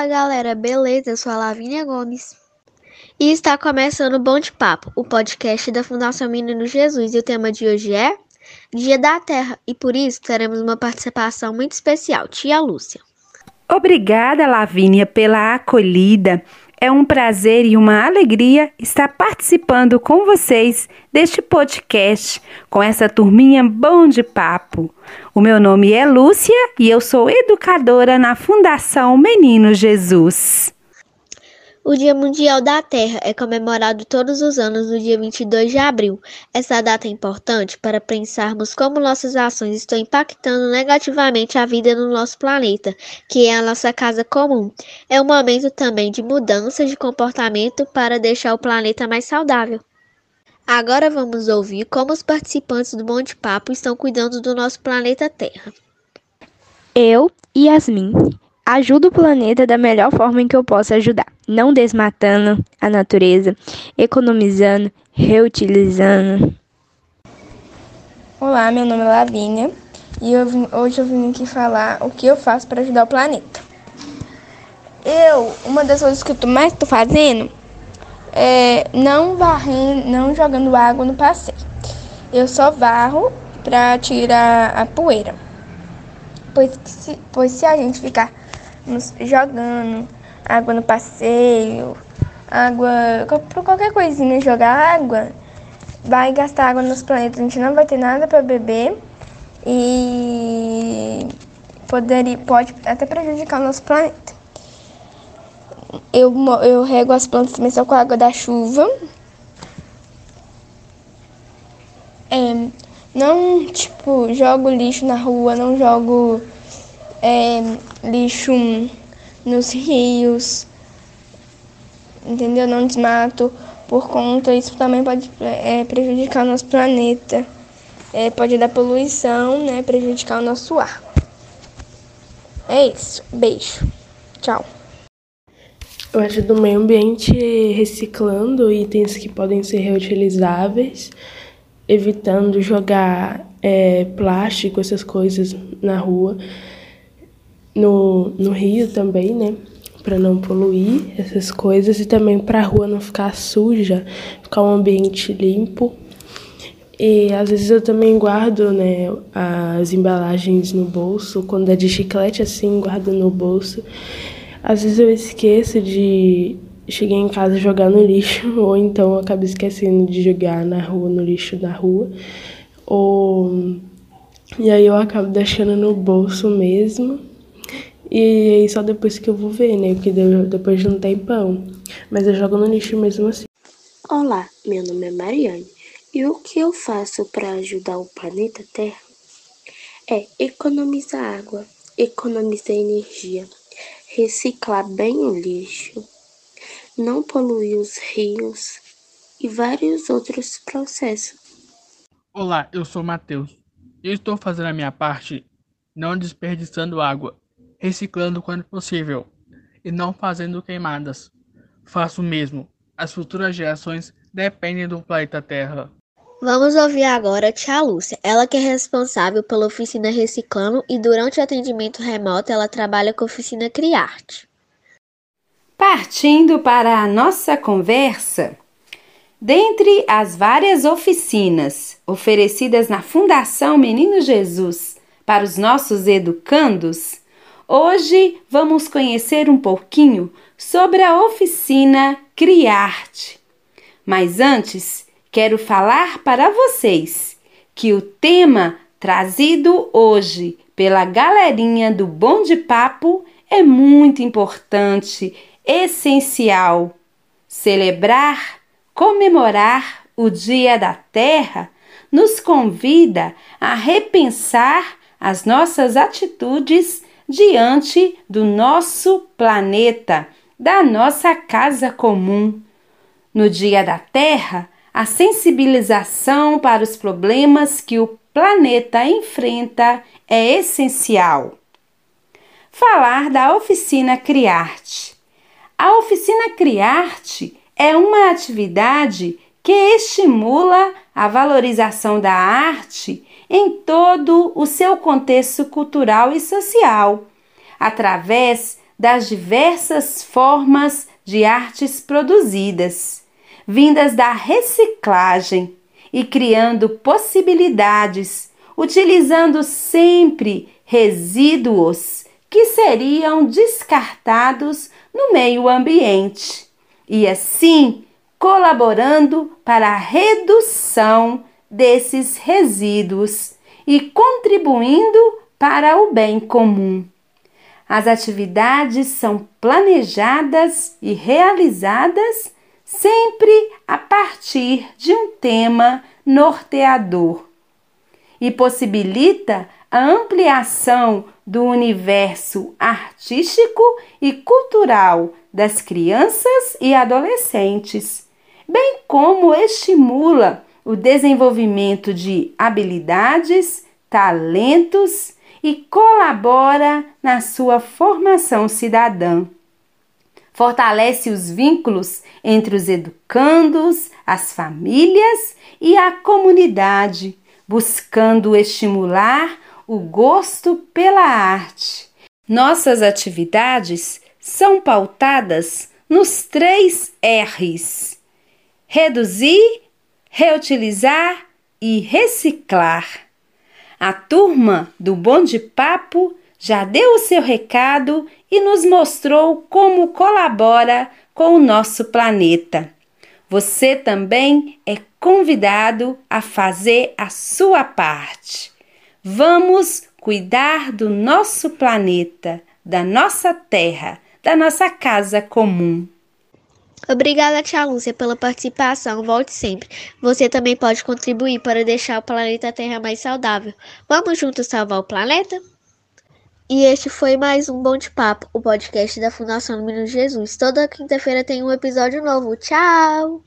Fala galera, beleza? Eu sou a Lavínia Gomes. E está começando o Bom de Papo, o podcast da Fundação Menino Jesus. E o tema de hoje é Dia da Terra. E por isso teremos uma participação muito especial, tia Lúcia. Obrigada, Lavínia, pela acolhida. É um prazer e uma alegria estar participando com vocês deste podcast com essa turminha bom de papo. O meu nome é Lúcia e eu sou educadora na Fundação Menino Jesus. O Dia Mundial da Terra é comemorado todos os anos no dia 22 de abril. Essa data é importante para pensarmos como nossas ações estão impactando negativamente a vida no nosso planeta, que é a nossa casa comum. É um momento também de mudança de comportamento para deixar o planeta mais saudável. Agora vamos ouvir como os participantes do Monte Papo estão cuidando do nosso planeta Terra. Eu, Yasmin, ajudo o planeta da melhor forma em que eu posso ajudar, não desmatando a natureza, economizando, reutilizando. Olá, meu nome é Lavínia e eu vim, hoje eu vim aqui falar o que eu faço para ajudar o planeta. Eu, uma das coisas que eu mais estou fazendo é não varrendo, não jogando água no passeio. Eu só varro para tirar a poeira. Pois se, pois se a gente ficar jogando água no passeio, água, por qualquer coisinha jogar água, vai gastar água nos planetas, a gente não vai ter nada para beber e poderia, pode até prejudicar o nosso planeta. Eu, eu rego as plantas também só com a água da chuva. É, não, tipo, jogo lixo na rua, não jogo é, lixo nos rios, entendeu? Não desmato por conta, isso também pode é, prejudicar o nosso planeta, é, pode dar poluição, né? Prejudicar o nosso ar. É isso. Beijo. Tchau. Eu ajudo o meio ambiente reciclando itens que podem ser reutilizáveis, evitando jogar é, plástico, essas coisas na rua no, no rio também, né? Para não poluir essas coisas e também para a rua não ficar suja, ficar um ambiente limpo. E às vezes eu também guardo, né, as embalagens no bolso, quando é de chiclete assim, guardo no bolso. Às vezes eu esqueço de chegar em casa jogar no lixo, ou então eu acabo esquecendo de jogar na rua, no lixo da rua. Ou e aí eu acabo deixando no bolso mesmo. E aí só depois que eu vou ver, né? Porque depois de um tempão. Mas eu jogo no lixo mesmo assim. Olá, meu nome é Mariane. E o que eu faço para ajudar o planeta Terra é economizar água, economizar energia, reciclar bem o lixo, não poluir os rios e vários outros processos. Olá, eu sou Matheus. Eu estou fazendo a minha parte, não desperdiçando água reciclando quando possível e não fazendo queimadas. Faço o mesmo. As futuras gerações dependem do planeta Terra. Vamos ouvir agora a tia Lúcia, ela que é responsável pela oficina Reciclando e durante o atendimento remoto ela trabalha com a oficina Criarte. Partindo para a nossa conversa, dentre as várias oficinas oferecidas na Fundação Menino Jesus para os nossos educandos, Hoje vamos conhecer um pouquinho sobre a oficina Criarte. Mas antes, quero falar para vocês que o tema trazido hoje pela galerinha do Bom de Papo é muito importante, essencial. Celebrar, comemorar o Dia da Terra nos convida a repensar as nossas atitudes diante do nosso planeta, da nossa casa comum. No Dia da Terra, a sensibilização para os problemas que o planeta enfrenta é essencial. Falar da oficina Criarte. A oficina Criarte é uma atividade que estimula a valorização da arte em todo o seu contexto cultural e social, através das diversas formas de artes produzidas, vindas da reciclagem e criando possibilidades, utilizando sempre resíduos que seriam descartados no meio ambiente. E assim colaborando para a redução desses resíduos e contribuindo para o bem comum. As atividades são planejadas e realizadas sempre a partir de um tema norteador e possibilita a ampliação do universo artístico e cultural das crianças e adolescentes, bem como estimula o desenvolvimento de habilidades, talentos e colabora na sua formação cidadã. Fortalece os vínculos entre os educandos, as famílias e a comunidade, buscando estimular o gosto pela arte. Nossas atividades são pautadas nos três R's: reduzir, reutilizar e reciclar. A turma do Bom de Papo já deu o seu recado e nos mostrou como colabora com o nosso planeta. Você também é convidado a fazer a sua parte. Vamos cuidar do nosso planeta, da nossa terra, da nossa casa comum. Obrigada, Tia Lúcia, pela participação. Volte sempre. Você também pode contribuir para deixar o planeta Terra mais saudável. Vamos juntos salvar o planeta? E este foi mais um Bom de Papo, o podcast da Fundação do Menino Jesus. Toda quinta-feira tem um episódio novo. Tchau!